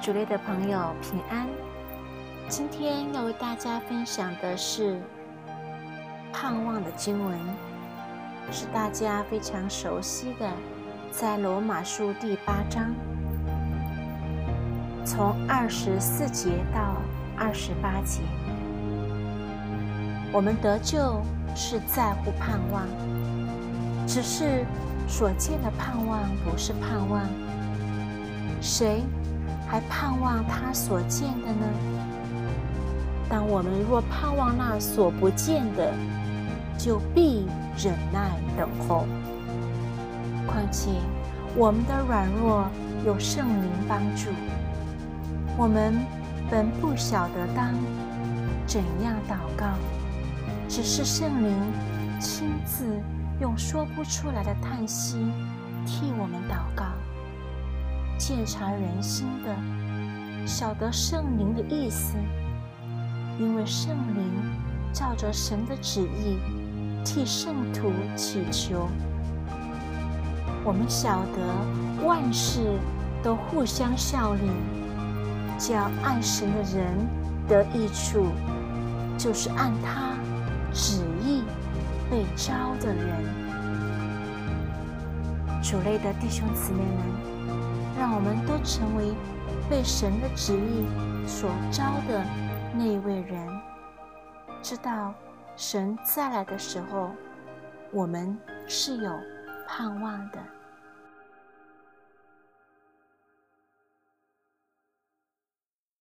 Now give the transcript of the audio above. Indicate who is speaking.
Speaker 1: 主内的朋友平安。今天要为大家分享的是盼望的经文，是大家非常熟悉的，在罗马书第八章，从二十四节到二十八节。我们得救是在乎盼望，只是所见的盼望不是盼望。谁还盼望他所见的呢？但我们若盼望那所不见的，就必忍耐等候。况且我们的软弱有圣灵帮助，我们本不晓得当怎样祷告，只是圣灵亲自用说不出来的叹息替我们祷告。鉴察人心的，晓得圣灵的意思，因为圣灵照着神的旨意替圣徒祈求。我们晓得万事都互相效力，叫爱神的人得益处，就是按他旨意被招的人。主内的弟兄姊妹们。让我们都成为被神的旨意所招的那一位人，知道神再来的时候，我们是有盼望的。